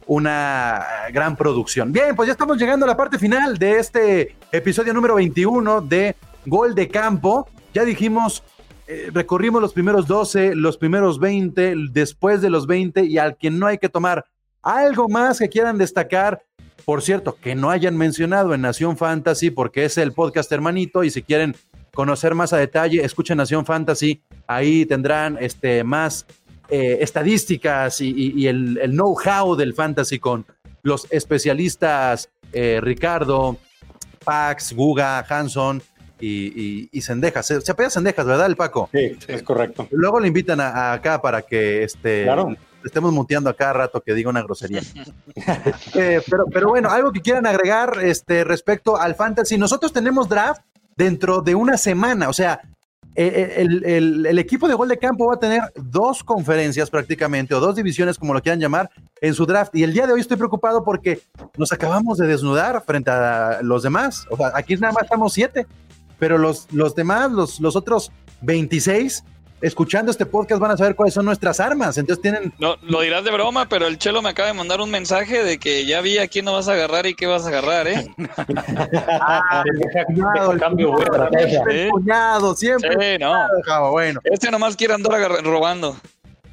una gran producción. Bien, pues ya estamos llegando a la parte final de este episodio número 21 de Gol de Campo. Ya dijimos, eh, recorrimos los primeros 12, los primeros 20, después de los 20 y al que no hay que tomar algo más que quieran destacar. Por cierto, que no hayan mencionado en Nación Fantasy porque es el podcast hermanito y si quieren conocer más a detalle, escuchen Nación Fantasy, ahí tendrán este, más eh, estadísticas y, y- y el, el know-how del fantasy con los especialistas eh, Ricardo, Pax, Guga, Hanson y, Sendejas. Se, se apellida Sendejas, ¿verdad, el Paco? Sí, es correcto. Luego le invitan a, a acá para que este, Claro. Estemos muteando a cada rato que diga una grosería. Eh, pero, pero bueno, algo que quieran agregar este, respecto al fantasy. Nosotros tenemos draft dentro de una semana, o sea, eh, el, el- el equipo de gol de campo va a tener dos conferencias prácticamente, o dos divisiones, como lo quieran llamar, en su draft. Y el día de hoy estoy preocupado porque nos acabamos de desnudar frente a los demás. O sea, aquí nada más estamos siete, pero los, los demás, los, los otros 26, escuchando este podcast van a saber cuáles son nuestras armas. Entonces tienen No, lo dirás de broma, pero el Chelo me acaba de mandar un mensaje de que ya vi a quién no vas a agarrar y qué vas a agarrar, ¿eh? cuñado, el Cambio, güey. cuñado, siempre el Sí. cuñado, siempre. Sí, no. Bueno, Este nomás quiere andar robando.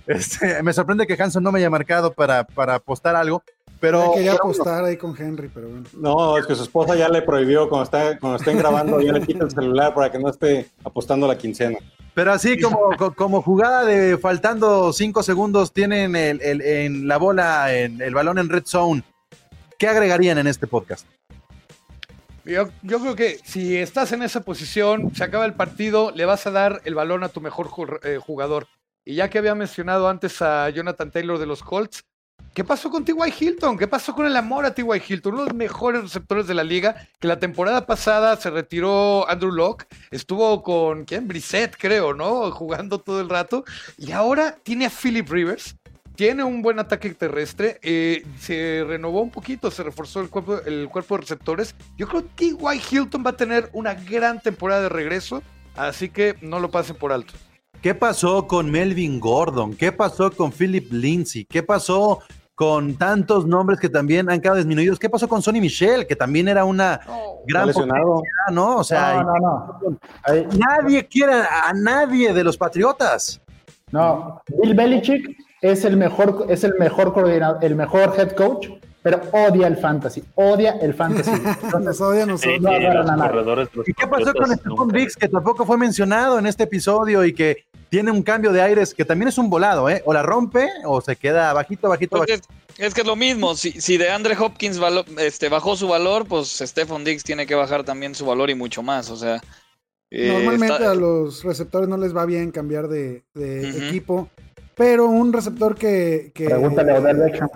este, me sorprende que Hanson no me haya marcado para, para apostar algo, pero Ya quería pero apostar ahí con Henry, pero bueno. No, es que su esposa ya le prohibió cuando, está, cuando estén grabando, ya le quita el celular para que no esté apostando la quincena. Pero así como, co- como jugada de faltando cinco segundos, tienen el, el- en la bola, en el balón en red zone. ¿Qué agregarían en este podcast? Yo, yo creo que si estás en esa posición, se acaba el partido, le vas a dar el balón a tu mejor eh, jugador. Y ya que había mencionado antes a Jonathan Taylor de los Colts, ¿qué pasó con T.Y. Hilton? ¿Qué pasó con el amor a T.Y. Hilton? Uno de los mejores receptores de la liga, que la temporada pasada se retiró Andrew Locke, estuvo con, ¿quién? Brissett, creo, ¿no? Jugando todo el rato. Y ahora tiene a Philip Rivers, tiene un buen ataque terrestre, eh, se renovó un poquito, se reforzó el cuerpo, el cuerpo de receptores. Yo creo que T.Y. Hilton va a tener una gran temporada de regreso, así que no lo pasen por alto. ¿Qué pasó con Melvin Gordon? ¿Qué pasó con Philip Lindsay? ¿Qué pasó con tantos nombres que también han quedado disminuidos? ¿Qué pasó con Sonny Michel, que también era una Está gran lesionado. potencia, ¿no? O sea, No, no, no. Ahí- nadie quiere a nadie de los Patriotas. No, Bill Belichick es el mejor, es el mejor coordinador, el mejor head coach, pero odia el fantasy, odia el fantasy. Nos odia, nos Sí, no, y no, los no, no. corredores de los ¿Y qué pasó con Stephon Diggs, que tampoco fue mencionado en este episodio y que tiene un cambio de aires, que también es un volado, ¿eh? O la rompe o se queda bajito, bajito, Pues bajito. es, es que es lo mismo. Si, si de Andre Hopkins valo- este, bajó su valor, pues Stephon Diggs tiene que bajar también su valor y mucho más. O sea, eh, Normalmente está- a los receptores no les va bien cambiar de, equipo, pero un receptor que, que Pregúntale a Odell Beckham.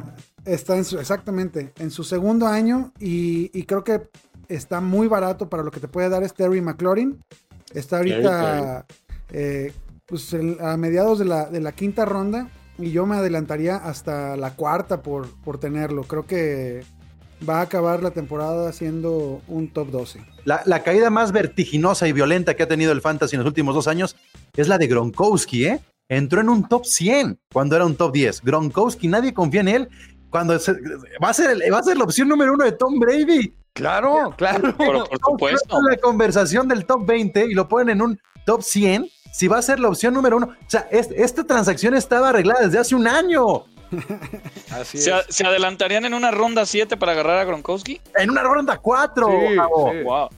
está en su, exactamente, en su segundo año y, y creo que está muy barato para lo que te puede dar es Terry McLaurin. Está ahorita eh, pues, a mediados de la, de la quinta ronda y yo me adelantaría hasta la cuarta por, por tenerlo. Creo que va a acabar la temporada siendo un top 12. La, la caída más vertiginosa y violenta que ha tenido el Fantasy en los últimos dos años es la de Gronkowski, ¿eh? Entró en un top 100 cuando era un top 10. Gronkowski, nadie confía en él. Cuando se- va, a ser el- va a ser la opción número uno de Tom Brady. Claro, claro. Pero por supuesto. la conversación del top 20 y lo ponen en un top 100, si va a ser la opción número uno. O sea, es- esta transacción estaba arreglada desde hace un año. Así ¿Se, es. se adelantarían en una ronda 7 para agarrar a Gronkowski? En una ronda 4. Sí, sí. Wow.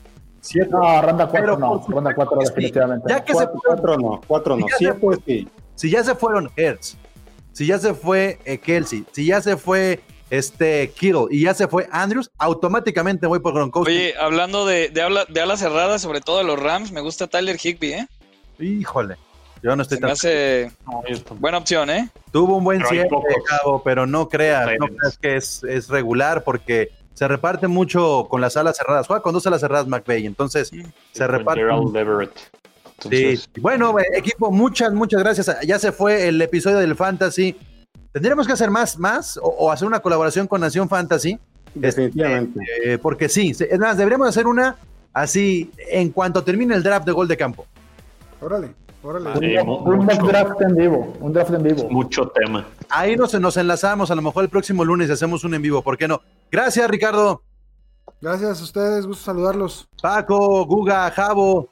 Siete, No, ronda 4 Pero no, ronda 4 supuesto que sí. definitivamente. Ya que se cuatro, cuatro no, cuatro no, Ya se siete fue. sí. Si ya se fueron Hertz, si ya se fue eh, Kelsey, si ya se fue este Kittle y ya se fue Andrews, automáticamente voy por Gronkowski. Oye, hablando de, de, habla- de alas cerradas, sobre todo de los Rams, me gusta Tyler Higby, ¿eh? Híjole, yo no estoy tan... hace No, buena opción, ¿eh? Tuvo un buen Pero cierre. Cabo, pero no creas, no creas que es, es regular porque se reparte mucho con las alas cerradas. Juega con dos alas cerradas McVeigh, entonces se reparte. Sí. Bueno, eh, equipo, muchas, muchas gracias. Ya se fue el episodio del Fantasy. ¿Tendríamos que hacer más, más o, o hacer una colaboración con Nación Fantasy? Definitivamente. Eh, porque sí, es más, deberíamos hacer una así en cuanto termine el draft de gol de campo. Órale, órale. Sí, Un, draft en vivo, un draft en vivo. mucho tema. Ahí nos, nos enlazamos, a lo mejor el próximo lunes hacemos un en vivo, ¿por qué no? Gracias, Ricardo. Gracias a ustedes, gusto saludarlos. Paco, Guga, Javo,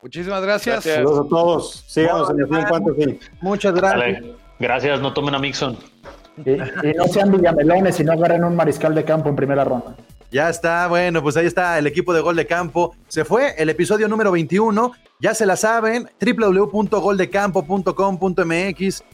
Muchísimas gracias. Gracias. Saludos a todos. Síganos en Nación Fantasy. muchas gracias. Dale. Gracias, no tomen a Mixon. Y, y no sean villamelones y no agarren un mariscal de campo en primera ronda. Ya está, bueno, pues ahí está el equipo de Gol de Campo. Se fue el episodio número 21. Ya se la saben, www.goldecampo.com.mx,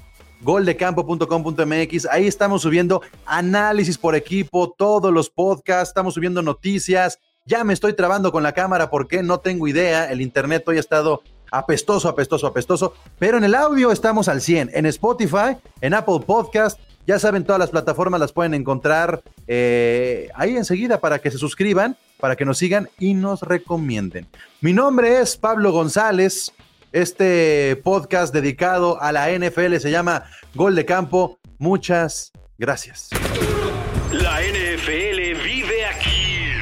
goldecampo.com.mx. Ahí estamos subiendo análisis por equipo, todos los podcasts, estamos subiendo noticias. Ya me estoy trabando con la cámara porque no tengo idea. El internet hoy ha estado apestoso, apestoso, apestoso. Pero en el audio estamos al 100. En Spotify, en Apple Podcast. Ya saben, todas las plataformas las pueden encontrar eh, ahí enseguida para que se suscriban, para que nos sigan y nos recomienden. Mi nombre es Pablo González. Este podcast dedicado a la NFL se llama Gol de Campo. Muchas gracias. La NFL vive aquí.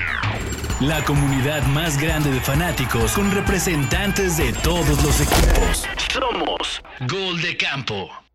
La comunidad más grande de fanáticos con representantes de todos los equipos. Somos Gol de Campo.